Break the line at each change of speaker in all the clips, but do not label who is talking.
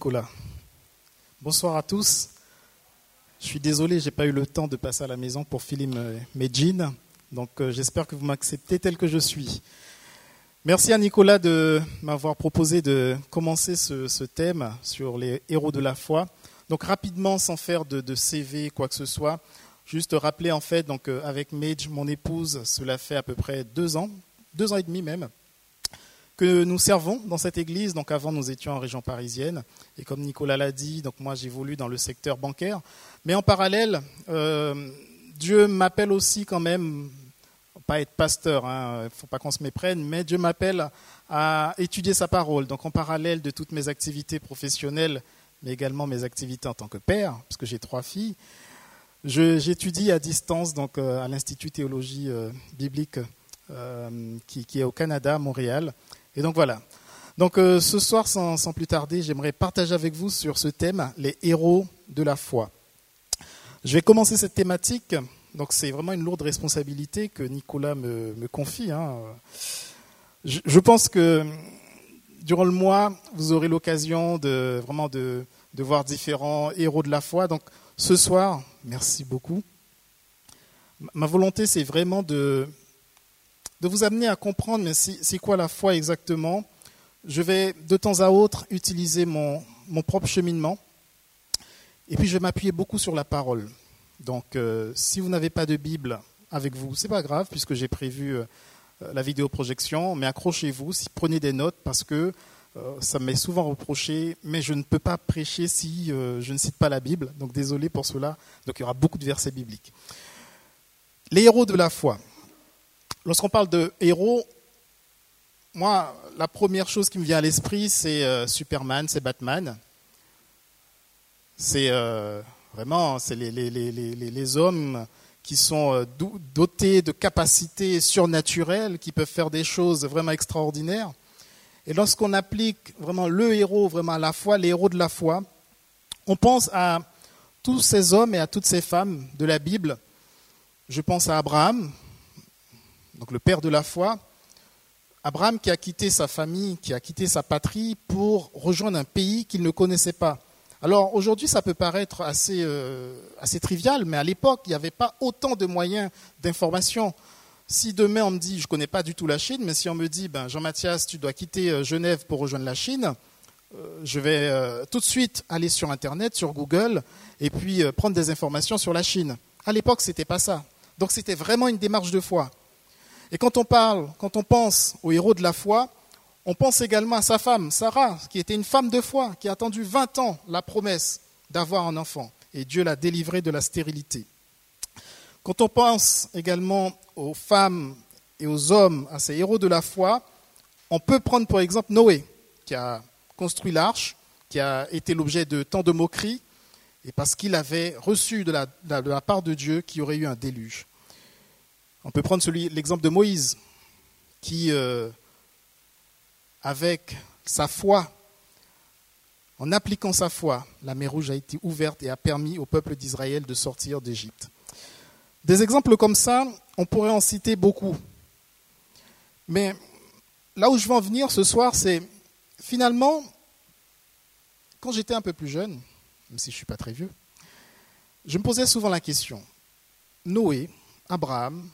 Nicolas. Bonsoir à tous. Je suis désolé, j'ai pas eu le temps de passer à la maison pour filer mes. Donc euh, j'espère que vous m'acceptez tel que je suis. Merci à Nicolas de m'avoir proposé de commencer ce, thème sur les héros de la foi. Donc rapidement, sans faire de, CV, quoi que ce soit, juste rappeler en fait, donc euh, avec Mage, mon épouse, cela fait à peu près deux ans, deux ans et demi même, que nous servons dans cette église. Donc avant, nous étions en région parisienne. Et comme Nicolas l'a dit, donc moi j'évolue dans le secteur bancaire. Mais en parallèle, euh, Dieu m'appelle aussi quand même, pas être pasteur, il hein, ne faut pas qu'on se méprenne, mais Dieu m'appelle à étudier sa parole. Donc en parallèle de toutes mes activités professionnelles, mais également mes activités en tant que père, parce que j'ai trois filles, j'étudie à distance donc euh, à l'Institut théologie euh, biblique qui, qui, est au Canada, à Montréal. Et donc voilà. Donc euh, ce soir, sans, plus tarder, j'aimerais partager avec vous sur ce thème, les héros de la foi. Je vais commencer cette thématique. Donc c'est vraiment une lourde responsabilité que Nicolas me, confie. Hein. Je, pense que durant le mois, vous aurez l'occasion de vraiment de, voir différents héros de la foi. Donc ce soir, merci beaucoup. Ma volonté, c'est vraiment de, de vous amener à comprendre, mais c'est quoi la foi exactement? Je vais de temps à autre utiliser mon, propre cheminement. Et puis je vais m'appuyer beaucoup sur la parole. Donc euh, si vous n'avez pas de Bible avec vous, c'est pas grave puisque j'ai prévu euh, la vidéoprojection, mais accrochez-vous, si prenez des notes parce que euh, ça m'est souvent reproché, mais je ne peux pas prêcher si je ne cite pas la Bible. Donc désolé pour cela. Donc il y aura beaucoup de versets bibliques. Les héros de la foi. Lorsqu'on parle de héros, moi, la première chose qui me vient à l'esprit, c'est euh, Superman, c'est Batman. C'est euh, vraiment les, hommes qui sont euh, dotés de capacités surnaturelles, qui peuvent faire des choses vraiment extraordinaires. Et lorsqu'on applique vraiment le héros, vraiment à la foi, les héros de la foi, on pense à tous ces hommes et à toutes ces femmes de la Bible. Je pense à Abraham, donc le père de la foi, Abraham qui a quitté sa famille, qui a quitté sa patrie pour rejoindre un pays qu'il ne connaissait pas. Alors aujourd'hui, ça peut paraître assez, euh, trivial, mais à l'époque, il n'y avait pas autant de moyens d'information. Si demain on me dit, je ne connais pas du tout la Chine, mais si on me dit, ben, Jean-Mathias, tu dois quitter euh, Genève pour rejoindre la Chine, euh, je vais tout de suite aller sur Internet, sur Google, et puis prendre des informations sur la Chine. À l'époque, ce n'était pas ça. Donc c'était vraiment une démarche de foi. Et quand on parle, quand on pense au héros de la foi, on pense également à sa femme, Sarah, qui était une femme de foi, qui a attendu 20 ans la promesse d'avoir un enfant. Et Dieu l'a délivrée de la stérilité. Quand on pense également aux femmes et aux hommes, à ces héros de la foi, on peut prendre pour exemple Noé, qui a construit l'arche, qui a été l'objet de tant de moqueries, et parce qu'il avait reçu de la, de la part de Dieu qu'il y aurait eu un déluge. On peut prendre l'exemple de Moïse, qui, euh, avec sa foi, en appliquant sa foi, la mer Rouge a été ouverte et a permis au peuple d'Israël de sortir d'Égypte. Des exemples comme ça, on pourrait en citer beaucoup. Mais là où je veux en venir ce soir, c'est finalement, quand j'étais un peu plus jeune, même si je ne suis pas très vieux, je me posais souvent la question, Noé, Abraham,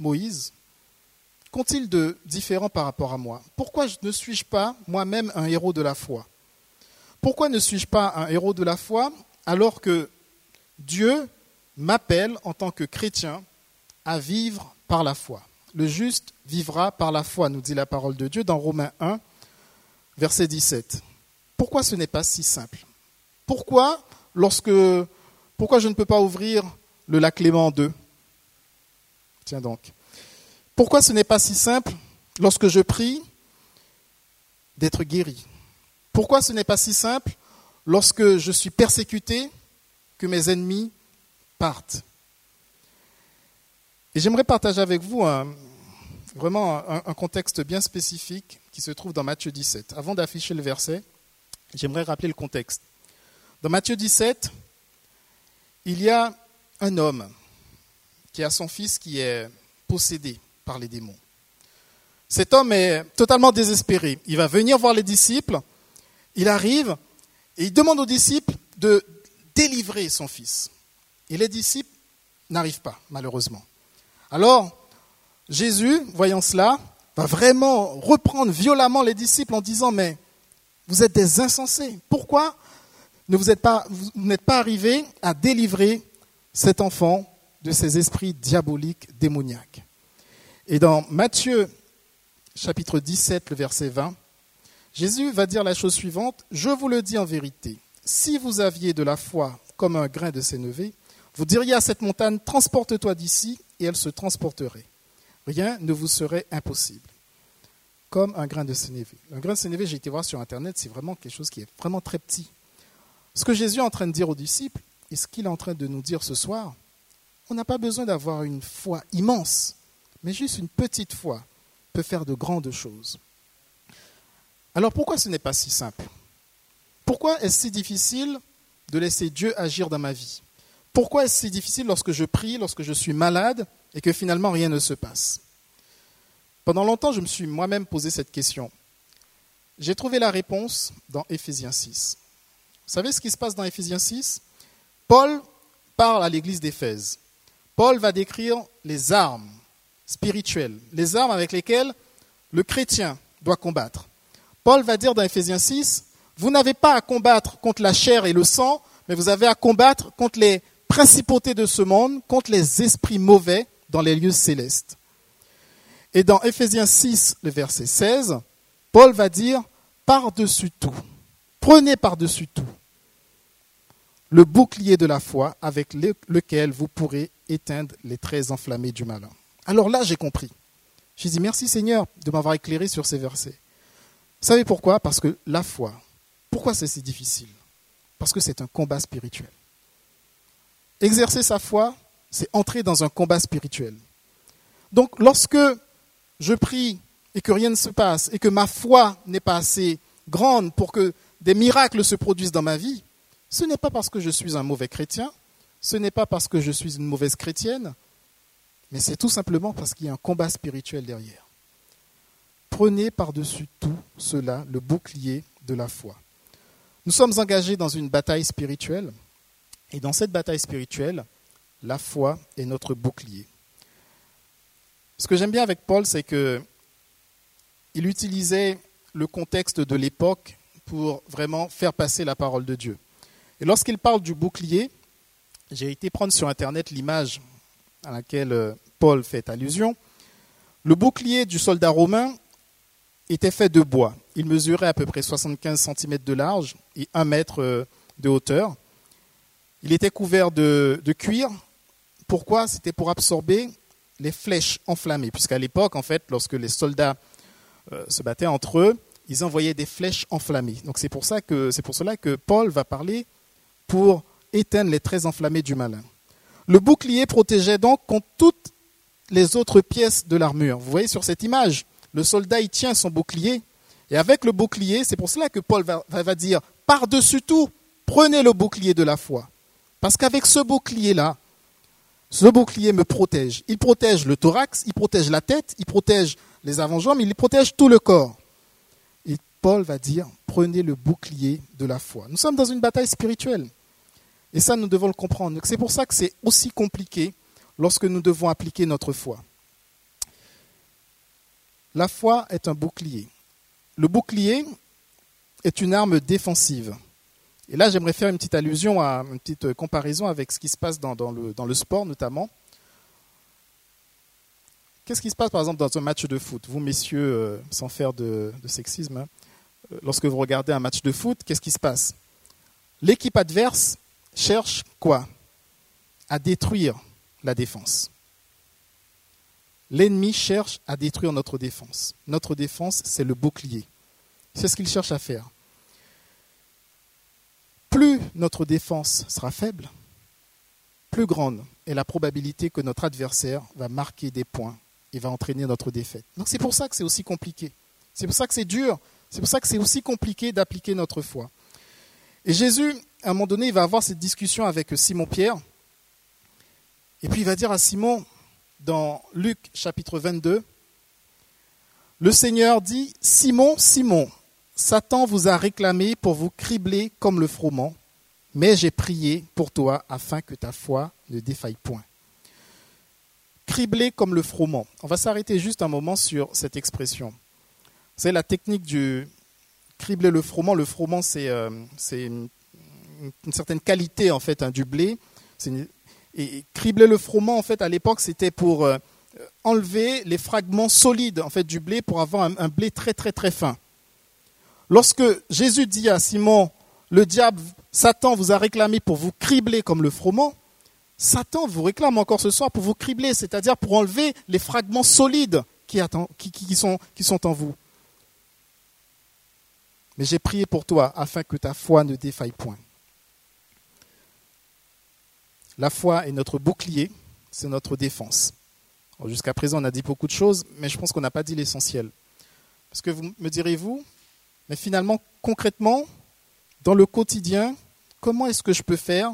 Moïse qu'ont-ils de différent par rapport à moi? Pourquoi ne suis-je pas moi-même un héros de la foi? Pourquoi ne suis-je pas un héros de la foi alors que Dieu m'appelle en tant que chrétien à vivre par la foi? Le juste vivra par la foi, nous dit la parole de Dieu dans Romains 1, verset 17. Pourquoi ce n'est pas si simple? Pourquoi, lorsque, pourquoi je ne peux pas ouvrir le lac Léman 2 Donc. Pourquoi ce n'est pas si simple lorsque je prie d'être guéri? Pourquoi ce n'est pas si simple lorsque je suis persécuté que mes ennemis partent? Et j'aimerais partager avec vous vraiment un, contexte bien spécifique qui se trouve dans Matthieu 17. Avant d'afficher le verset, j'aimerais rappeler le contexte. Dans Matthieu 17, il y a un homme qui a son fils qui est possédé par les démons. Cet homme est totalement désespéré. Il va venir voir les disciples, il arrive Et il demande aux disciples de délivrer son fils. Et les disciples n'arrivent pas, malheureusement. Alors, Jésus, voyant cela, va vraiment reprendre violemment les disciples en disant, mais vous êtes des insensés. Pourquoi ne vous vous n'êtes pas arrivés à délivrer cet enfant de ces esprits diaboliques démoniaques Et dans Matthieu chapitre 17, le verset 20, Jésus va dire la chose suivante, Je vous le dis en vérité, si vous aviez de la foi comme un grain de sénévé, vous diriez à cette montagne, transporte-toi d'ici, et elle se transporterait. Rien ne vous serait impossible. Comme un grain de sénévé. Un grain de sénévé, j'ai été voir sur Internet, c'est vraiment quelque chose qui est vraiment très petit. Ce que Jésus est en train de dire aux disciples, et ce qu'il est en train de nous dire ce soir, on n'a pas besoin d'avoir une foi immense, mais juste une petite foi peut faire de grandes choses. Alors pourquoi ce n'est pas si simple? Pourquoi est-ce si difficile de laisser Dieu agir dans ma vie? Pourquoi est-ce si difficile lorsque je prie, lorsque je suis malade et que finalement rien ne se passe? Pendant longtemps, je me suis moi-même posé cette question. J'ai trouvé la réponse dans Éphésiens 6. Vous savez ce qui se passe dans Éphésiens 6 Paul parle à l'église d'Éphèse. Paul va décrire les armes spirituelles, les armes avec lesquelles le chrétien doit combattre. Paul va dire dans Éphésiens 6, vous n'avez pas à combattre contre la chair et le sang, mais vous avez à combattre contre les principautés de ce monde, contre les esprits mauvais dans les lieux célestes. Et dans Éphésiens 6, le verset 16, Paul va dire, par-dessus tout, prenez par-dessus tout le bouclier de la foi avec lequel vous pourrez éteindre les traits enflammés du malin. Alors là, j'ai compris. J'ai dit merci Seigneur de m'avoir éclairé sur ces versets. Vous savez pourquoi? Parce que la foi, pourquoi c'est si difficile? Parce que c'est un combat spirituel. Exercer sa foi, c'est entrer dans un combat spirituel. Donc lorsque je prie et que rien ne se passe et que ma foi n'est pas assez grande pour que des miracles se produisent dans ma vie, ce n'est pas parce que je suis un mauvais chrétien, ce n'est pas parce que je suis une mauvaise chrétienne, mais c'est tout simplement parce qu'il y a un combat spirituel derrière. Prenez par-dessus tout cela le bouclier de la foi. Nous sommes engagés dans une bataille spirituelle, et dans cette bataille spirituelle, la foi est notre bouclier. Ce que j'aime bien avec Paul, c'est que il utilisait le contexte de l'époque pour vraiment faire passer la parole de Dieu. Et lorsqu'il parle du bouclier, j'ai été prendre sur Internet l'image à laquelle euh, Paul fait allusion. Le bouclier du soldat romain était fait de bois. Il mesurait à peu près 75 cm de large et 1 mètre euh, de hauteur. Il était couvert de, cuir. Pourquoi? C'était pour absorber les flèches enflammées, puisqu'à l'époque, en fait, lorsque les soldats euh, se battaient entre eux, ils envoyaient des flèches enflammées. Donc c'est pour cela que Paul va parler pour éteindre les traits enflammés du malin. Le bouclier protégeait donc contre toutes les autres pièces de l'armure. Vous voyez sur cette image, le soldat il tient son bouclier et avec le bouclier, c'est pour cela que Paul va, va dire par-dessus tout, prenez le bouclier de la foi. Parce qu'avec ce bouclier-là, ce bouclier me protège. Il protège le thorax, il protège la tête, il protège les avant-jambes, il protège tout le corps. Et Paul va dire, prenez le bouclier de la foi. Nous sommes dans une bataille spirituelle. Et ça, nous devons le comprendre. C'est pour ça que c'est aussi compliqué lorsque nous devons appliquer notre foi. La foi est un bouclier. Le bouclier est une arme défensive. Et là, j'aimerais faire une petite allusion à une petite comparaison avec ce qui se passe dans, le, dans le, sport notamment. Qu'est-ce qui se passe par exemple dans un match de foot? Vous, messieurs, euh, sans faire de, sexisme, hein, euh, lorsque vous regardez un match de foot, qu'est-ce qui se passe? L'équipe adverse cherche quoi À détruire la défense. L'ennemi cherche à détruire notre défense. Notre défense, c'est le bouclier. C'est ce qu'il cherche à faire. Plus notre défense sera faible, plus grande est la probabilité que notre adversaire va marquer des points et va entraîner notre défaite. Donc c'est pour ça que c'est aussi compliqué. C'est pour ça que c'est dur. C'est pour ça que c'est aussi compliqué d'appliquer notre foi. Et Jésus, à un moment donné, il va avoir cette discussion avec Simon-Pierre. Et puis il va dire à Simon, dans Luc chapitre 22, le Seigneur dit, Simon, Simon, Satan vous a réclamé pour vous cribler comme le froment, mais j'ai prié pour toi afin que ta foi ne défaille point. Cribler comme le froment. On va s'arrêter juste un moment sur cette expression. C'est la technique du cribler le froment. Le froment, c'est euh, certaine qualité en fait hein, du blé. et cribler le froment, en fait, à l'époque, c'était pour euh, enlever les fragments solides en fait du blé pour avoir un, blé très très très fin. Lorsque Jésus dit à Simon, le diable, Satan vous a réclamé pour vous cribler comme le froment, Satan vous réclame encore ce soir pour vous cribler, c'est-à-dire pour enlever les fragments solides qui, sont, qui sont en vous. Mais j'ai prié pour toi afin que ta foi ne défaille point. La foi est notre bouclier, c'est notre défense. Jusqu'à présent, on a dit beaucoup de choses, mais je pense qu'on n'a pas dit l'essentiel. Parce que vous me direz-vous, mais finalement, concrètement, dans le quotidien, comment est-ce que je peux faire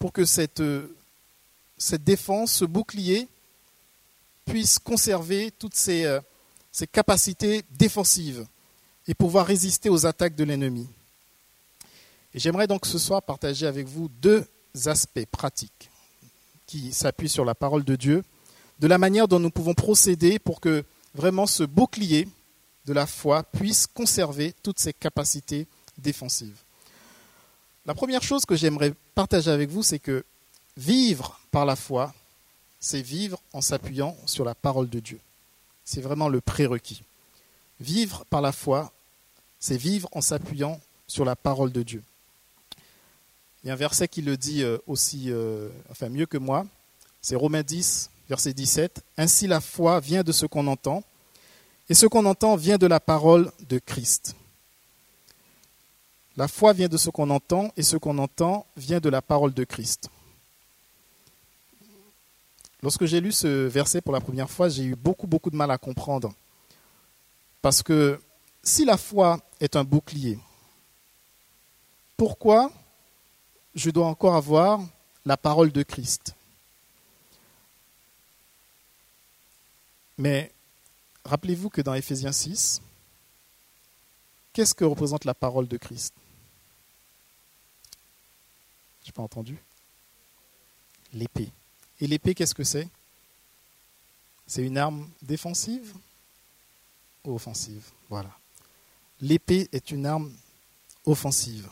pour que cette, cette défense, ce bouclier, puisse conserver toutes ses, euh, capacités défensives et pouvoir résister aux attaques de l'ennemi? J'aimerais donc ce soir partager avec vous deux aspects pratiques qui s'appuient sur la parole de Dieu de la manière dont nous pouvons procéder pour que vraiment ce bouclier de la foi puisse conserver toutes ses capacités défensives. La première chose que j'aimerais partager avec vous, c'est que vivre par la foi, c'est vivre en s'appuyant sur la parole de Dieu. C'est vraiment le prérequis. Vivre par la foi, c'est vivre en s'appuyant sur la parole de Dieu. Il y a un verset qui le dit euh, aussi, euh, enfin mieux que moi, c'est Romains 10, verset 17. Ainsi la foi vient de ce qu'on entend, et ce qu'on entend vient de la parole de Christ. La foi vient de ce qu'on entend, et ce qu'on entend vient de la parole de Christ. Lorsque j'ai lu ce verset pour la première fois, j'ai eu beaucoup, beaucoup de mal à comprendre. Parce que si la foi est un bouclier, pourquoi je dois encore avoir la parole de Christ Mais rappelez-vous que dans Éphésiens 6, qu'est-ce que représente la parole de Christ? Je n'ai pas entendu. L'épée. Et l'épée, qu'est-ce que c'est? C'est une arme défensive ou offensive? Voilà. L'épée est une arme offensive.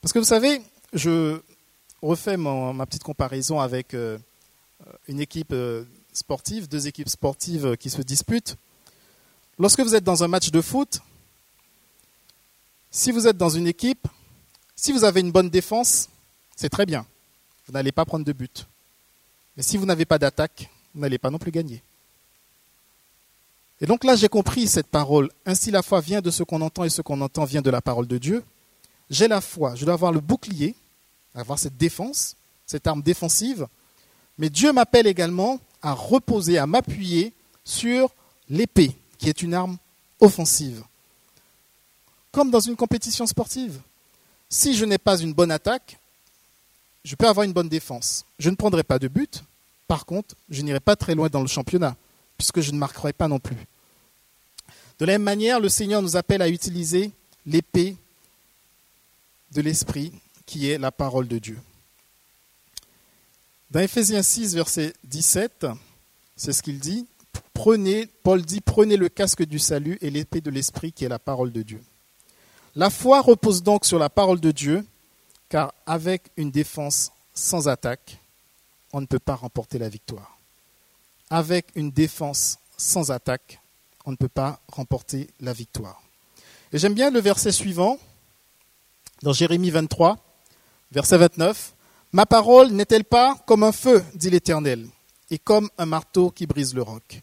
Parce que vous savez, je refais ma petite comparaison avec euh, une équipe euh, sportives, deux équipes sportives qui se disputent. Lorsque vous êtes dans un match de foot, si vous êtes dans une équipe, si vous avez une bonne défense, c'est très bien. Vous n'allez pas prendre de but. Mais si vous n'avez pas d'attaque, vous n'allez pas non plus gagner. Et donc là, j'ai compris cette parole. Ainsi, la foi vient de ce qu'on entend et ce qu'on entend vient de la parole de Dieu. J'ai la foi, je dois avoir le bouclier, avoir cette défense, cette arme défensive. Mais Dieu m'appelle également à reposer, à m'appuyer sur l'épée, qui est une arme offensive. Comme dans une compétition sportive. Si je n'ai pas une bonne attaque, je peux avoir une bonne défense. Je ne prendrai pas de but. Par contre, je n'irai pas très loin dans le championnat, puisque je ne marquerai pas non plus. De la même manière, le Seigneur nous appelle à utiliser l'épée de l'Esprit, qui est la parole de Dieu. Dans Ephésiens 6, verset 17, c'est ce qu'il dit. Prenez, Paul dit, prenez le casque du salut et l'épée de l'esprit qui est la parole de Dieu. La foi repose donc sur la parole de Dieu, car avec une défense sans attaque, on ne peut pas remporter la victoire. Avec une défense sans attaque, on ne peut pas remporter la victoire. Et j'aime bien le verset suivant, dans Jérémie 23, verset 29. Ma parole n'est-elle pas comme un feu, dit l'Éternel, et comme un marteau qui brise le roc?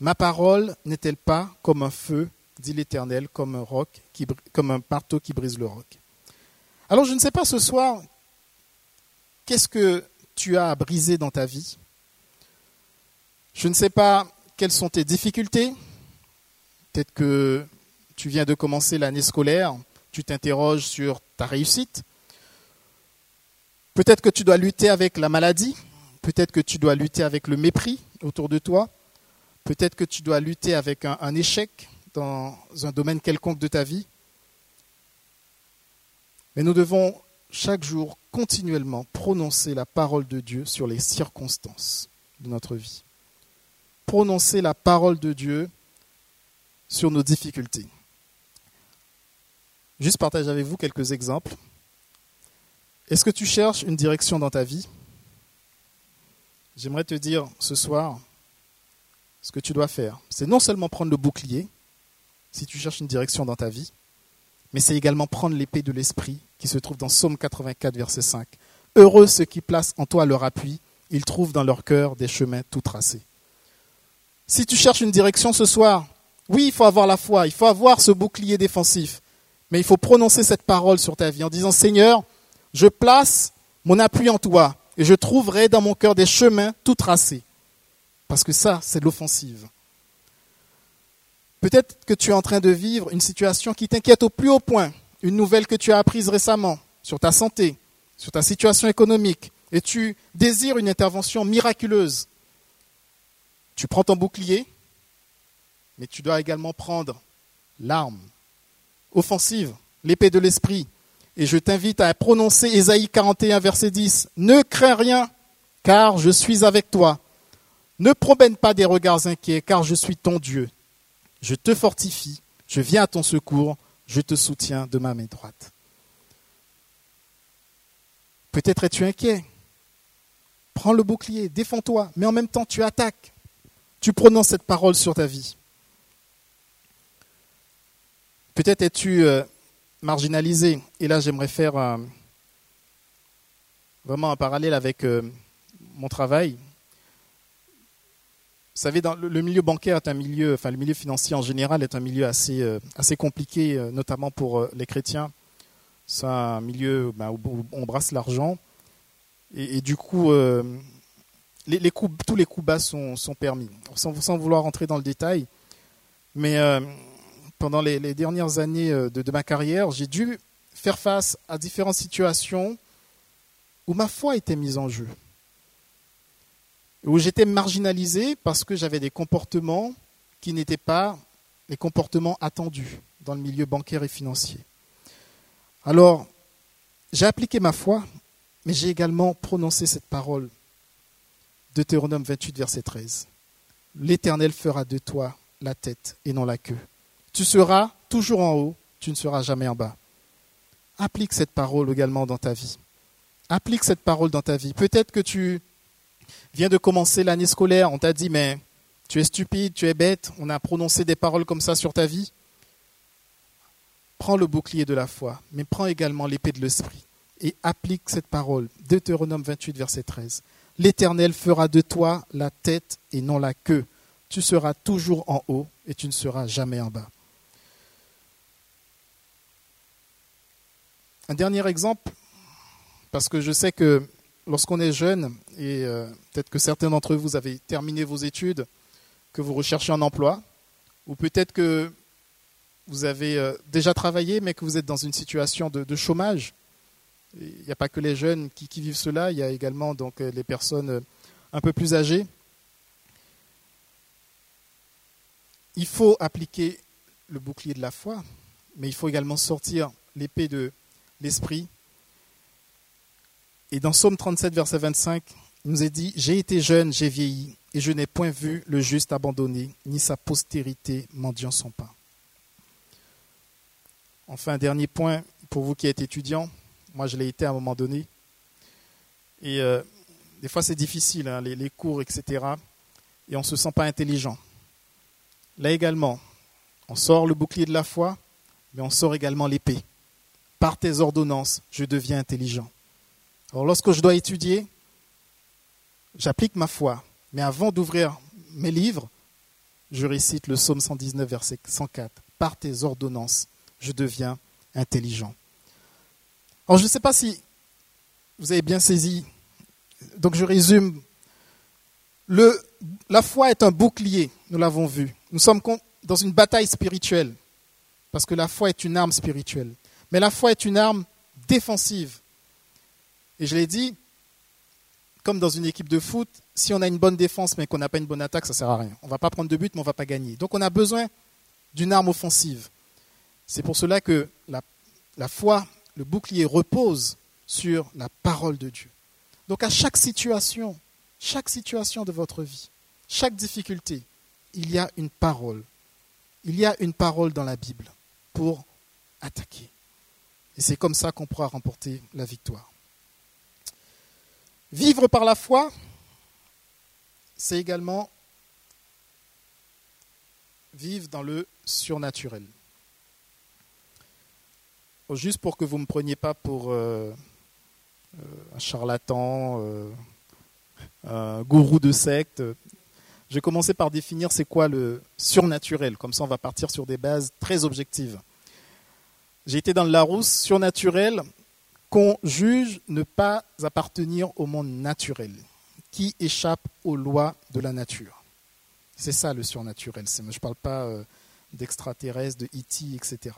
Ma parole n'est-elle pas comme un feu, dit l'Éternel, comme un comme un marteau qui brise le roc? Alors je ne sais pas ce soir, qu'est-ce que tu as à briser dans ta vie? Je ne sais pas quelles sont tes difficultés. Peut-être que tu viens de commencer l'année scolaire, tu t'interroges sur ta réussite. Peut-être que tu dois lutter avec la maladie, peut-être que tu dois lutter avec le mépris autour de toi, peut-être que tu dois lutter avec un, échec dans un domaine quelconque de ta vie. Mais nous devons chaque jour continuellement prononcer la parole de Dieu sur les circonstances de notre vie. Prononcer la parole de Dieu sur nos difficultés. Juste partager avec vous quelques exemples. Est-ce que tu cherches une direction dans ta vie? J'aimerais te dire ce soir, ce que tu dois faire, c'est non seulement prendre le bouclier, si tu cherches une direction dans ta vie, mais c'est également prendre l'épée de l'esprit qui se trouve dans Psaume 84, verset 5. Heureux ceux qui placent en toi leur appui, ils trouvent dans leur cœur des chemins tout tracés. Si tu cherches une direction ce soir, oui, il faut avoir la foi, il faut avoir ce bouclier défensif, mais il faut prononcer cette parole sur ta vie en disant Seigneur, je place mon appui en toi et je trouverai dans mon cœur des chemins tout tracés. Parce que ça, c'est l'offensive. Peut-être que tu es en train de vivre une situation qui t'inquiète au plus haut point, une nouvelle que tu as apprise récemment sur ta santé, sur ta situation économique, et tu désires une intervention miraculeuse. Tu prends ton bouclier, mais tu dois également prendre l'arme offensive, l'épée de l'esprit. Et je t'invite à prononcer Ésaïe 41, verset 10. Ne crains rien, car je suis avec toi. Ne promène pas des regards inquiets, car je suis ton Dieu je te fortifie, je viens à ton secours, je te soutiens de ma main droite. Peut-être es-tu inquiet. Prends le bouclier, défends-toi, mais en même temps tu attaques. Tu prononces cette parole sur ta vie. Peut-être es-tu euh, marginalisé. Et là, j'aimerais faire euh, vraiment un parallèle avec euh, mon travail. Vous savez, le milieu bancaire est un milieu, enfin le milieu financier en général est un milieu assez, euh, assez compliqué, notamment pour les chrétiens. C'est un milieu ben, où on brasse l'argent. Et, du coup, tous les coups bas sont, sont permis. Sans, sans, vouloir rentrer dans le détail, mais pendant les, dernières années de, de ma carrière, j'ai dû faire face à différentes situations où ma foi était mise en jeu où j'étais marginalisé parce que j'avais des comportements qui n'étaient pas les comportements attendus dans le milieu bancaire et financier. Alors, j'ai appliqué ma foi, mais j'ai également prononcé cette parole. Deutéronome 28, verset 13. L'Éternel fera de toi la tête et non la queue. Tu seras toujours en haut, tu ne seras jamais en bas. Applique cette parole également dans ta vie. Applique cette parole dans ta vie. Peut-être que tu vient de commencer l'année scolaire, on t'a dit mais tu es stupide, tu es bête, on a prononcé des paroles comme ça sur ta vie. Prends le bouclier de la foi, mais prends également l'épée de l'esprit et applique cette parole. Deutéronome 28, verset 13. L'Éternel fera de toi la tête et non la queue. Tu seras toujours en haut et tu ne seras jamais en bas. Un dernier exemple, parce que je sais que lorsqu'on est jeune, et euh, peut-être que certains d'entre vous avez terminé vos études, que vous recherchez un emploi, ou peut-être que vous avez euh, déjà travaillé, mais que vous êtes dans une situation de, chômage. Il n'y a pas que les jeunes qui, vivent cela, il y a également donc euh, les personnes un peu plus âgées. Il faut appliquer le bouclier de la foi, mais il faut également sortir l'épée de l'esprit et dans Psaume 37, verset 25, il nous est dit, J'ai été jeune, j'ai vieilli, et je n'ai point vu le juste abandonné, ni sa postérité mendiant son pain. Enfin, dernier point pour vous qui êtes étudiant. Moi, je l'ai été à un moment donné. Et euh, des fois, c'est difficile, hein, les, les, cours, etc. Et on ne se sent pas intelligent. Là également, on sort le bouclier de la foi, mais on sort également l'épée. Par tes ordonnances, je deviens intelligent. Alors lorsque je dois étudier, j'applique ma foi. Mais avant d'ouvrir mes livres, je récite le psaume 119, verset 104. Par tes ordonnances, je deviens intelligent. Alors je ne sais pas si vous avez bien saisi. Donc je résume. La foi est un bouclier, nous l'avons vu. Nous sommes dans une bataille spirituelle, parce que la foi est une arme spirituelle. Mais la foi est une arme défensive. Et je l'ai dit, comme dans une équipe de foot, si on a une bonne défense mais qu'on n'a pas une bonne attaque, ça ne sert à rien. On ne va pas prendre de but, mais on ne va pas gagner. Donc on a besoin d'une arme offensive. C'est pour cela que la, la foi, le bouclier repose sur la parole de Dieu. Donc à chaque situation, chaque situation de votre vie, chaque difficulté, il y a une parole. Il y a une parole dans la Bible pour attaquer. Et c'est comme ça qu'on pourra remporter la victoire. Vivre par la foi, c'est également vivre dans le surnaturel. Juste pour que vous ne me preniez pas pour euh, euh, un charlatan, euh, un gourou de secte, je vais commencer par définir c'est quoi le surnaturel. Comme ça, on va partir sur des bases très objectives. J'ai été dans le Larousse, surnaturel, qu'on juge ne pas appartenir au monde naturel, qui échappe aux lois de la nature. C'est ça le surnaturel. Je ne parle pas euh, d'extraterrestres, de E.T., etc.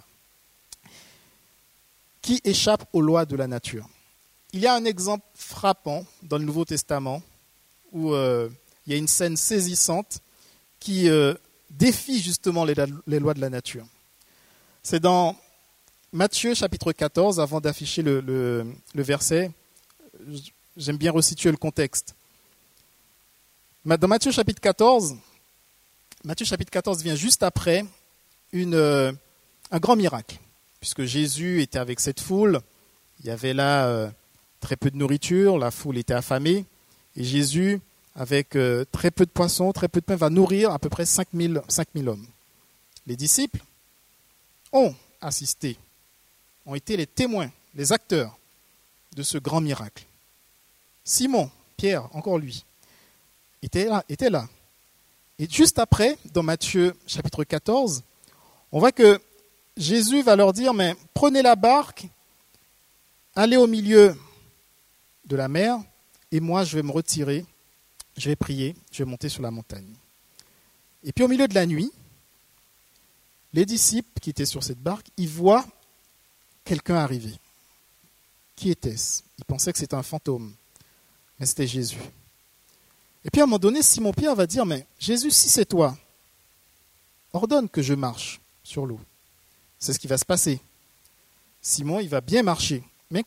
Qui échappe aux lois de la nature. Il y a un exemple frappant dans le Nouveau Testament où euh, il y a une scène saisissante qui euh, défie justement les, lois de la nature. C'est dans Matthieu chapitre 14, avant d'afficher le, verset, j'aime bien resituer le contexte. Dans Matthieu chapitre 14, Matthieu chapitre 14 vient juste après euh, un grand miracle, puisque Jésus était avec cette foule, il y avait là euh, très peu de nourriture, la foule était affamée, et Jésus, avec euh, très peu de poissons, très peu de pain, va nourrir à peu près 5000, 5000 hommes. Les disciples ont assisté ont été les témoins, les acteurs de ce grand miracle. Simon, Pierre, encore lui, était là. Et juste après, dans Matthieu chapitre 14, on voit que Jésus va leur dire, mais prenez la barque, allez au milieu de la mer, et moi je vais me retirer, je vais prier, je vais monter sur la montagne. Et puis au milieu de la nuit, les disciples qui étaient sur cette barque, ils voient quelqu'un arrivé. Qui était-ce? Il pensait que c'était un fantôme, mais c'était Jésus. Et puis à un moment donné, Simon-Pierre va dire, mais Jésus, si c'est toi, ordonne que je marche sur l'eau. C'est ce qui va se passer. Simon, il va bien marcher, mais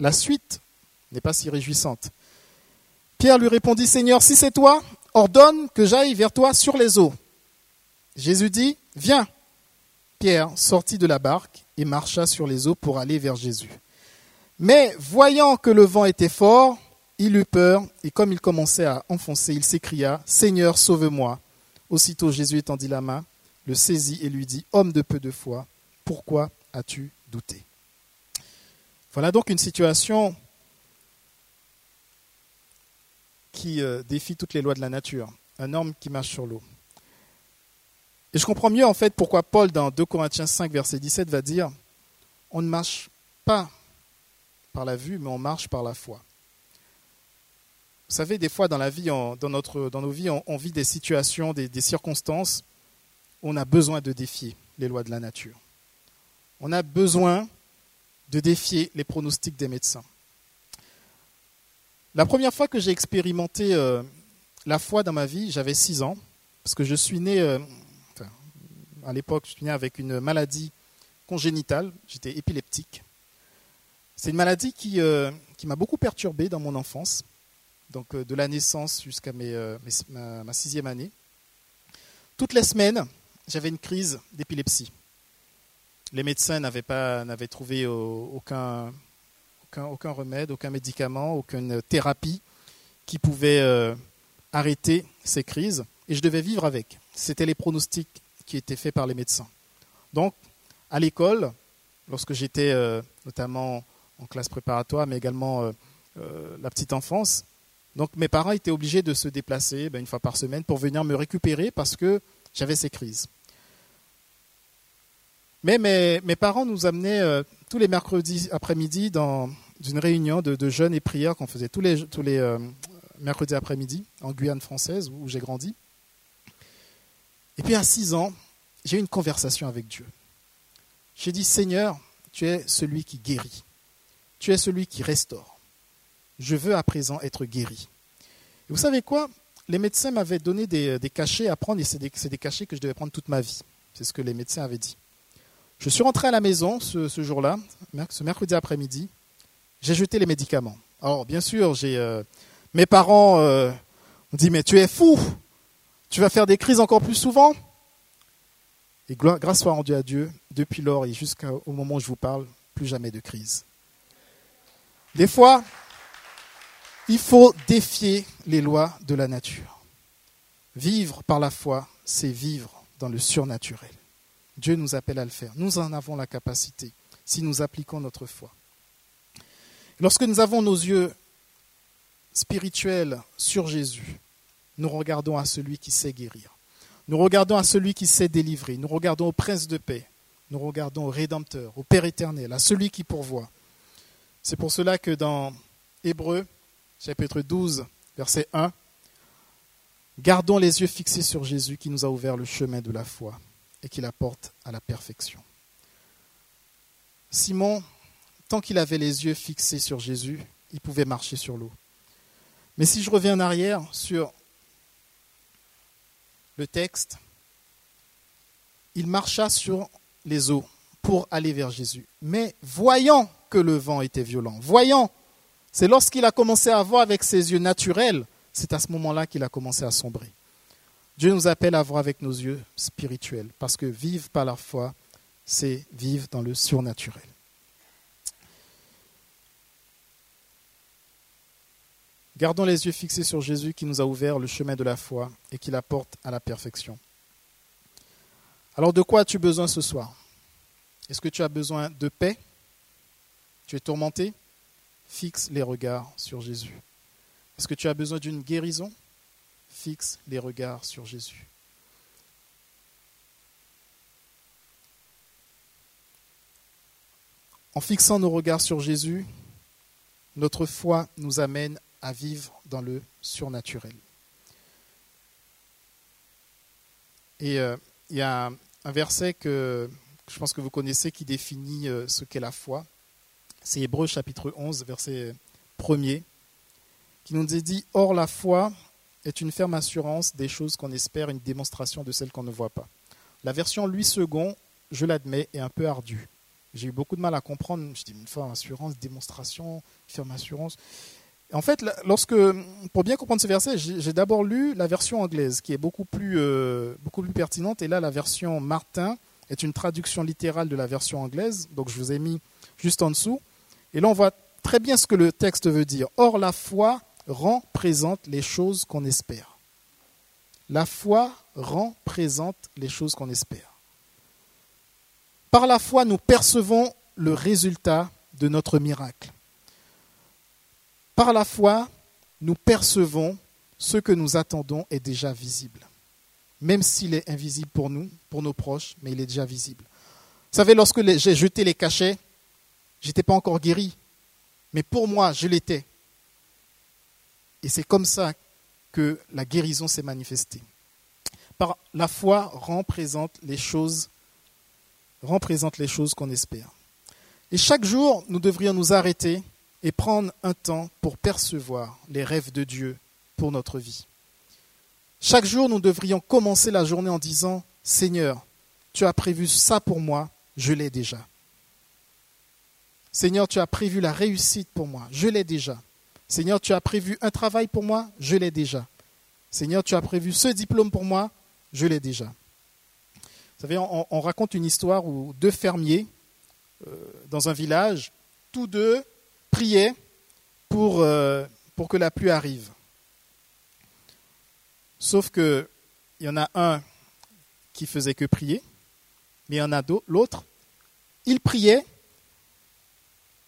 la suite n'est pas si réjouissante. Pierre lui répondit, Seigneur, si c'est toi, ordonne que j'aille vers toi sur les eaux. Jésus dit, viens. Pierre sortit de la barque et marcha sur les eaux pour aller vers Jésus. Mais voyant que le vent était fort, il eut peur, et comme il commençait à enfoncer, il s'écria, Seigneur, sauve-moi. Aussitôt Jésus étendit la main, le saisit et lui dit, Homme de peu de foi, pourquoi as-tu douté? Voilà donc une situation qui euh, défie toutes les lois de la nature, un homme qui marche sur l'eau. Et je comprends mieux en fait pourquoi Paul dans 2 Corinthiens 5 verset 17 va dire on ne marche pas par la vue mais on marche par la foi. Vous savez, des fois dans la vie, dans, notre, dans nos vies, on, vit des situations, des, circonstances où on a besoin de défier les lois de la nature. On a besoin de défier les pronostics des médecins. La première fois que j'ai expérimenté euh, la foi dans ma vie, j'avais 6 ans, parce que je suis né, euh, à l'époque, je suis né avec une maladie congénitale, j'étais épileptique. C'est une maladie qui, euh, qui m'a beaucoup perturbé dans mon enfance, donc euh, de la naissance jusqu'à euh, ma, sixième année. Toutes les semaines, j'avais une crise d'épilepsie. Les médecins n'avaient pas n'avaient trouvé aucun, aucun, aucun, remède, aucun médicament, aucune thérapie qui pouvait arrêter ces crises, et je devais vivre avec. C'était les pronostics qui était fait par les médecins. Donc, à l'école, lorsque j'étais euh, notamment en classe préparatoire, mais également euh, euh, la petite enfance, donc mes parents étaient obligés de se déplacer ben, une fois par semaine pour venir me récupérer parce que j'avais ces crises. Mais mes, parents nous amenaient tous les mercredis après-midi dans une réunion de, jeunes et prières qu'on faisait tous les, tous les mercredis après-midi en Guyane française où j'ai grandi. Et puis à 6 ans, j'ai eu une conversation avec Dieu. J'ai dit, Seigneur, tu es celui qui guérit. Tu es celui qui restaure. Je veux à présent être guéri. Et vous savez quoi? Les médecins m'avaient donné des, cachets à prendre et c'est des, des, cachets que je devais prendre toute ma vie. C'est ce que les médecins avaient dit. Je suis rentré à la maison ce, jour-là, ce mercredi après-midi. J'ai jeté les médicaments. Alors, bien sûr, j'ai, euh, mes parents euh, ont dit Mais tu es fou Tu vas faire des crises encore plus souvent? Et grâce soit rendue à Dieu, depuis lors et jusqu'au moment où je vous parle, plus jamais de crise. Des fois, il faut défier les lois de la nature. Vivre par la foi, c'est vivre dans le surnaturel. Dieu nous appelle à le faire. Nous en avons la capacité si nous appliquons notre foi. Lorsque nous avons nos yeux spirituels sur Jésus, nous regardons à celui qui sait guérir. Nous regardons à celui qui sait délivrer. Nous regardons au prince de paix. Nous regardons au Rédempteur, au Père éternel, à celui qui pourvoit. C'est pour cela que dans Hébreu, chapitre 12, verset 1, Gardons les yeux fixés sur Jésus qui nous a ouvert le chemin de la foi et qui la porte à la perfection. Simon, tant qu'il avait les yeux fixés sur Jésus, il pouvait marcher sur l'eau. Mais si je reviens en arrière sur le texte, il marcha sur les eaux pour aller vers Jésus. Mais voyant que le vent était violent, voyant, c'est lorsqu'il a commencé à voir avec ses yeux naturels c'est à ce moment-là qu'il a commencé à sombrer. Dieu nous appelle à voir avec nos yeux spirituels, parce que vivre par la foi, c'est vivre dans le surnaturel. Gardons les yeux fixés sur Jésus qui nous a ouvert le chemin de la foi et qui l'apporte à la perfection. Alors de quoi as-tu besoin ce soir? Est-ce que tu as besoin de paix? Tu es tourmenté? Fixe les regards sur Jésus. Est-ce que tu as besoin d'une guérison? Fixe les regards sur Jésus. En fixant nos regards sur Jésus, notre foi nous amène à vivre dans le surnaturel. Et euh, il y a un, verset que, je pense que vous connaissez qui définit euh, ce qu'est la foi. C'est Hébreu chapitre 11, verset 1er qui nous dit Or, la foi est une ferme assurance des choses qu'on espère, une démonstration de celles qu'on ne voit pas. La version lui second, je l'admets, est un peu ardue. J'ai eu beaucoup de mal à comprendre. Je dis une ferme assurance, démonstration, ferme assurance. En fait, pour bien comprendre ce verset, j'ai d'abord lu la version anglaise, qui est beaucoup plus, euh, beaucoup plus pertinente. Et là, la version Martin est une traduction littérale de la version anglaise. Donc, je vous ai mis juste en dessous. Et là, on voit très bien ce que le texte veut dire. Or, la foi rend présente les choses qu'on espère. La foi rend présente les choses qu'on espère. Par la foi, nous percevons le résultat de notre miracle. Par la foi, nous percevons ce que nous attendons est déjà visible. Même s'il est invisible pour nous, pour nos proches, mais il est déjà visible. Vous savez, lorsque j'ai jeté les cachets, je n'étais pas encore guéri. Mais pour moi, je l'étais. Et c'est comme ça que la guérison s'est manifestée. Par la foi rend présente les choses, rend les choses qu'on espère. Et chaque jour, nous devrions nous arrêter et prendre un temps pour percevoir les rêves de Dieu pour notre vie. Chaque jour, nous devrions commencer la journée en disant, Seigneur, tu as prévu ça pour moi, je l'ai déjà. Seigneur, tu as prévu la réussite pour moi, je l'ai déjà. Seigneur, tu as prévu un travail pour moi, je l'ai déjà. Seigneur, tu as prévu ce diplôme pour moi, je l'ai déjà. Vous savez, on, raconte une histoire où deux fermiers euh, dans un village, tous deux priaient pour, euh, pour que la pluie arrive. Sauf qu'il y en a un qui faisait que prier, mais il y en a l'autre, il priait,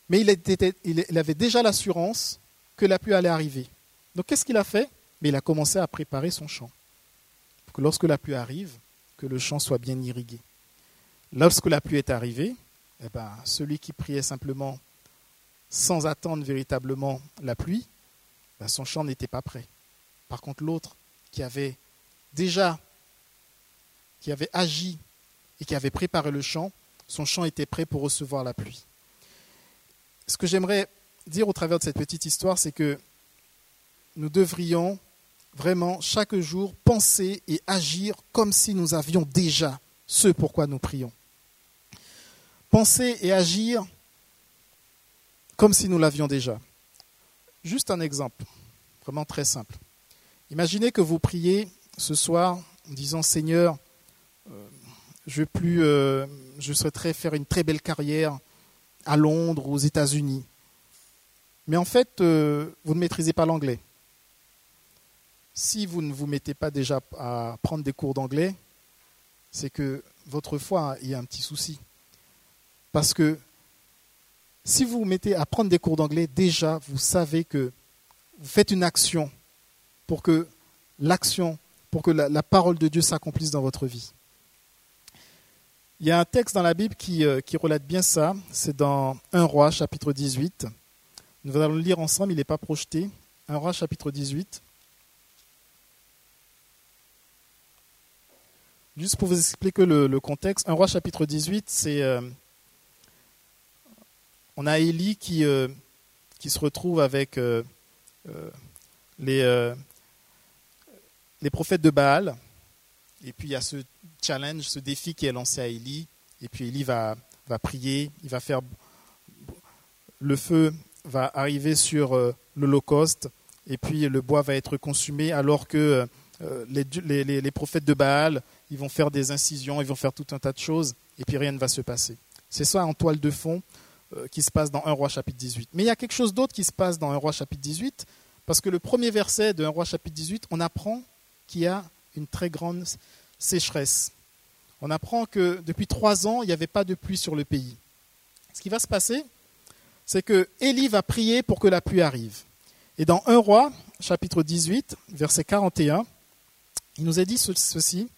mais il, il avait déjà l'assurance que la pluie allait arriver. Donc qu'est-ce qu'il a fait? Mais il a commencé à préparer son champ. Que lorsque la pluie arrive, que le champ soit bien irrigué. Lorsque la pluie est arrivée, eh ben, celui qui priait simplement sans attendre véritablement la pluie, ben, son champ n'était pas prêt. Par contre, l'autre qui avait déjà, qui avait agi et qui avait préparé le champ, son champ était prêt pour recevoir la pluie. Ce que j'aimerais dire au travers de cette petite histoire, c'est que nous devrions vraiment chaque jour penser et agir comme si nous avions déjà ce pourquoi nous prions. Penser et agir comme si nous l'avions déjà. Juste un exemple, vraiment très simple. Imaginez que vous priez ce soir en disant Seigneur, euh, je, plus, euh, je souhaiterais faire une très belle carrière à Londres, aux États-Unis. Mais en fait, euh, vous ne maîtrisez pas l'anglais. Si vous ne vous mettez pas déjà à prendre des cours d'anglais, c'est que votre foi, y a un petit souci. Parce que si vous vous mettez à prendre des cours d'anglais, déjà, vous savez que vous faites une action pour que l'action, pour que la, parole de Dieu s'accomplisse dans votre vie. Il y a un texte dans la Bible qui, euh, relate bien ça. C'est dans 1 Roi, chapitre 18. Nous allons le lire ensemble, il n'est pas projeté. 1 Roi, chapitre 18. Juste pour vous expliquer le, contexte, 1 Roi, chapitre 18, c'est. Euh, on a Élie qui, euh, qui se retrouve avec les, les prophètes de Baal. Et puis il y a ce challenge, ce défi qui est lancé à Élie. Et puis Élie va, va prier, il va faire. Le feu va arriver sur euh, l'Holocauste, et puis le bois va être consumé, alors que euh, les, les, les, prophètes de Baal, ils vont faire des incisions, ils vont faire tout un tas de choses, et puis rien ne va se passer. C'est ça en toile de fond euh, qui se passe dans 1 roi chapitre 18. Mais il y a quelque chose d'autre qui se passe dans 1 roi chapitre 18, parce que le premier verset de 1 roi chapitre 18, on apprend qu'il y a une très grande sécheresse. On apprend que depuis trois ans, il n'y avait pas de pluie sur le pays. Ce qui va se passer, c'est que Élie va prier pour que la pluie arrive. Et dans 1 roi, chapitre 18, verset 41, il nous est dit ceci.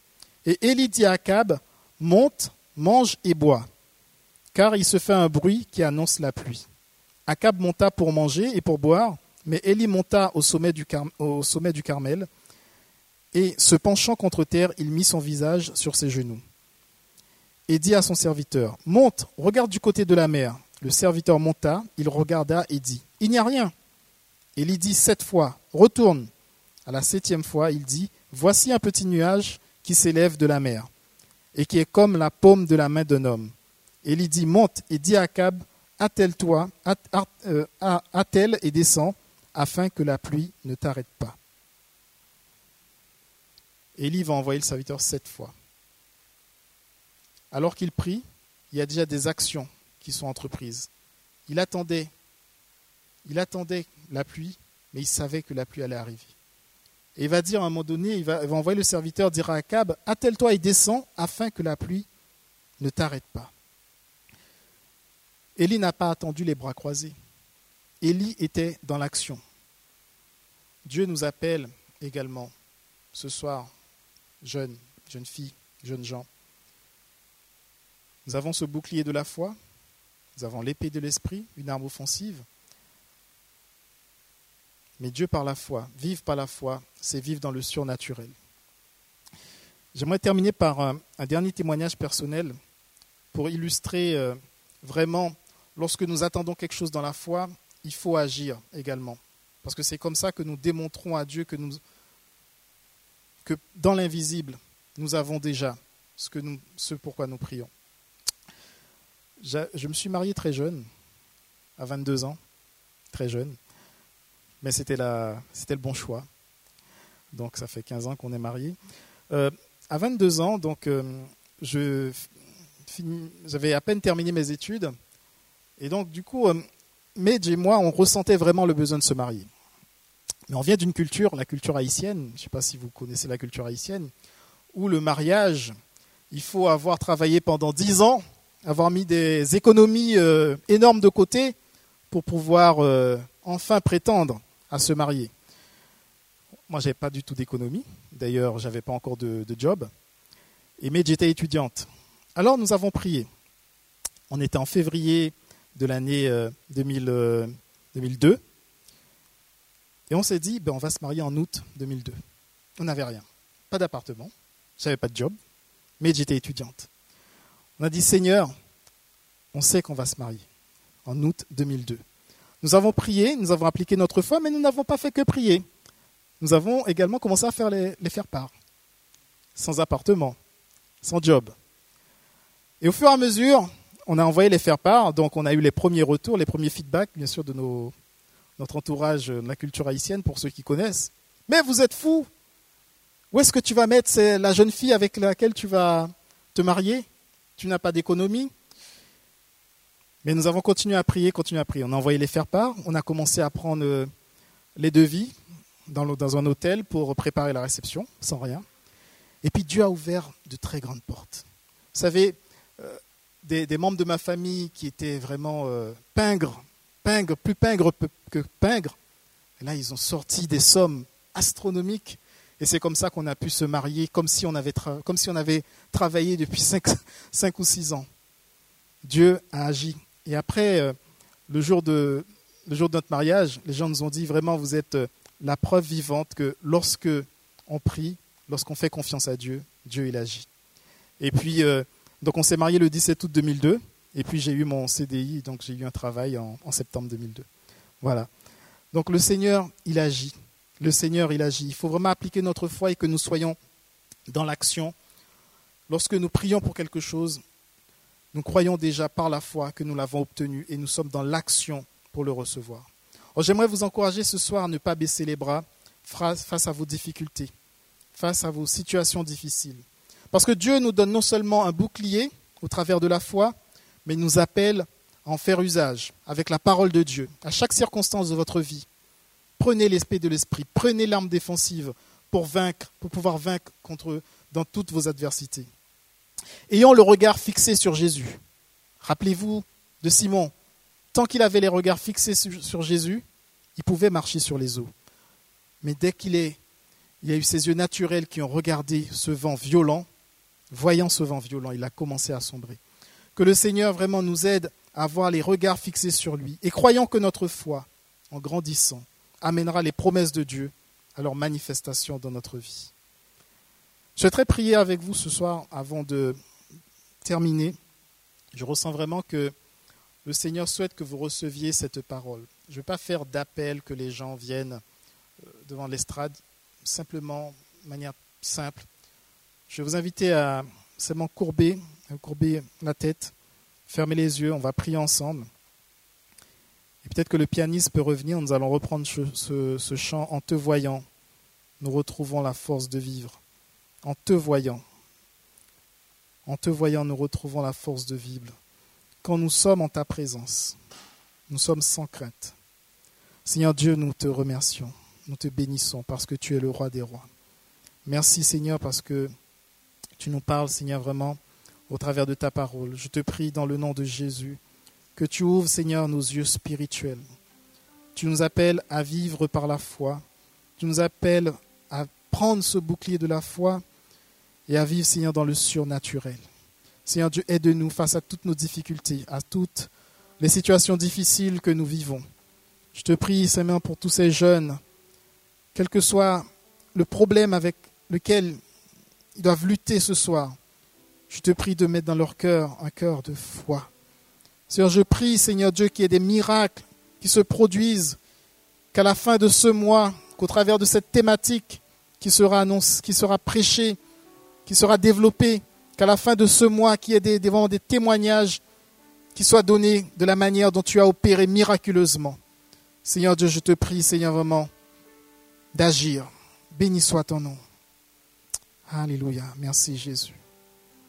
Et Élie dit à Akab, monte, mange et bois, car il se fait un bruit qui annonce la pluie. Akab monta pour manger et pour boire, mais Élie monta au sommet du, Carmel, et se penchant contre terre, il mit son visage sur ses genoux. Et dit à son serviteur, Monte, regarde du côté de la mer. Le serviteur monta, il regarda et dit, Il n'y a rien. Il dit sept fois, Retourne. À la septième fois, il dit, Voici un petit nuage qui s'élève de la mer, et qui est comme la paume de la main d'un homme. Il dit, Monte et dis à Akab, Attelle-toi, euh, attelle et descends, afin que la pluie ne t'arrête pas. Élie va envoyer le serviteur sept fois. Alors qu'il prie, il y a déjà des actions qui sont entreprises. Il attendait, il attendait la pluie, mais il savait que la pluie allait arriver. Et il va dire à un moment donné, il va, envoyer le serviteur dire à Akab, attelle-toi et descends afin que la pluie ne t'arrête pas. Élie n'a pas attendu les bras croisés. Élie était dans l'action. Dieu nous appelle également ce soir jeunes, jeunes filles, jeunes gens. Nous avons ce bouclier de la foi, nous avons l'épée de l'esprit, une arme offensive. Mais Dieu par la foi, vivre par la foi, c'est vivre dans le surnaturel. J'aimerais terminer par un, dernier témoignage personnel pour illustrer euh, vraiment, lorsque nous attendons quelque chose dans la foi, il faut agir également. Parce que c'est comme ça que nous démontrons à Dieu que nous, dans l'invisible, nous avons déjà ce, que nous, pourquoi nous prions. Je, me suis marié très jeune, à 22 ans, très jeune, mais c'était le bon choix. Donc ça fait 15 ans qu'on est mariés. Euh, à 22 ans, donc euh, j'avais à peine terminé mes études, et donc du coup, euh, Medj et moi, on ressentait vraiment le besoin de se marier. Mais on vient d'une culture, la culture haïtienne, je ne sais pas si vous connaissez la culture haïtienne, où le mariage, il faut avoir travaillé pendant dix ans, avoir mis des économies euh, énormes de côté pour pouvoir euh, enfin prétendre à se marier. Moi, je n'avais pas du tout d'économie. D'ailleurs, je n'avais pas encore de, job. Et mais j'étais étudiante. Alors, nous avons prié. On était en février de l'année 2002. Euh, et on s'est dit, ben, on va se marier en août 2002. On n'avait rien. Pas d'appartement, je n'avais pas de job, mais j'étais étudiante. On a dit, Seigneur, on sait qu'on va se marier en août 2002. Nous avons prié, nous avons appliqué notre foi, mais nous n'avons pas fait que prier. Nous avons également commencé à faire les faire part. Sans appartement, sans job, Et au fur et à mesure, on a envoyé les faire-part, donc on a eu les premiers retours, les premiers feedbacks, bien sûr, de notre entourage de la culture haïtienne, pour ceux qui connaissent. Mais vous êtes fous Où est-ce que tu vas mettre la jeune fille avec laquelle tu vas te marier? Tu n'as pas d'économie Mais nous avons continué à prier, continué à prier. On a envoyé les faire-part, on a commencé à prendre euh, les devis dans un hôtel pour préparer la réception, sans rien. Et puis Dieu a ouvert de très grandes portes. Vous savez, euh, des, membres de ma famille qui étaient vraiment euh, pingres, pingres, plus pingres que pingres, là ils ont sorti des sommes astronomiques. Et c'est comme ça qu'on a pu se marier, comme si on avait, comme si on avait travaillé depuis 5, ou 6 ans. Dieu a agi. Et après, euh, le, jour de, le jour de notre mariage, les gens nous ont dit vraiment, vous êtes la preuve vivante que lorsque on prie, lorsqu'on fait confiance à Dieu, Dieu il agit. Et puis, euh, donc on s'est marié le 17 août 2002, et puis j'ai eu mon CDI, donc j'ai eu un travail en, en, septembre 2002. Voilà. Donc le Seigneur, il agit. Le Seigneur, il agit. Il faut vraiment appliquer notre foi et que nous soyons dans l'action. Lorsque nous prions pour quelque chose, nous croyons déjà par la foi que nous l'avons obtenu et nous sommes dans l'action pour le recevoir. J'aimerais vous encourager ce soir à ne pas baisser les bras face à vos difficultés face à vos situations difficiles. Parce que Dieu nous donne non seulement un bouclier au travers de la foi, mais il nous appelle à en faire usage avec la parole de Dieu à chaque circonstance de votre vie. Prenez l'esprit de l'esprit, prenez l'arme défensive pour vaincre, pour pouvoir vaincre contre dans toutes vos adversités. Ayant le regard fixé sur Jésus. Rappelez-vous de Simon. Tant qu'il avait les regards fixés sur Jésus, il pouvait marcher sur les eaux. Mais dès qu'il est il y a eu ses yeux naturels qui ont regardé ce vent violent. Voyant ce vent violent, il a commencé à sombrer. Que le Seigneur vraiment nous aide à avoir les regards fixés sur lui. Et croyant que notre foi, en grandissant, amènera les promesses de Dieu à leur manifestation dans notre vie. Je souhaiterais prier avec vous ce soir avant de terminer. Je ressens vraiment que le Seigneur souhaite que vous receviez cette parole. Je ne veux pas faire d'appel que les gens viennent euh, devant l'estrade simplement, de manière simple. Je vais vous inviter à seulement courber, courber la tête, fermer les yeux, on va prier ensemble. Et peut-être que le pianiste peut revenir, nous allons reprendre ce, ce chant en te voyant. Nous retrouvons la force de vivre. En te voyant. En te voyant, nous retrouvons la force de vivre. Quand nous sommes en ta présence, nous sommes sans crainte. Seigneur Dieu, nous te remercions. Nous te bénissons parce que tu es le roi des rois. Merci Seigneur parce tu nous parles Seigneur vraiment au travers de ta parole. Je te prie dans le nom de Jésus que tu ouvres Seigneur nos yeux spirituels. Tu nous appelles à vivre par la foi. Tu nous appelles à prendre ce bouclier de la foi et à vivre Seigneur dans le surnaturel. Seigneur Dieu, aide-nous face à toutes nos difficultés, à toutes les situations difficiles que nous vivons. Je te prie, Seigneur, pour tous ces jeunes quel que soit le problème avec lequel ils doivent lutter ce soir, je te prie de mettre dans leur cœur un cœur de foi. Seigneur, je prie, Seigneur Dieu, qu'il y ait des miracles qui se produisent, qu'à la fin de ce mois, qu'au travers de cette thématique qui sera annoncée, qui sera prêchée, qui sera développée, qu'à la fin de ce mois, qu'il y ait des, témoignages qui soient donnés de la manière dont tu as opéré miraculeusement. Seigneur Dieu, je te prie, Seigneur, vraiment, d'agir. Béni soit ton nom. Alléluia. Merci Jésus.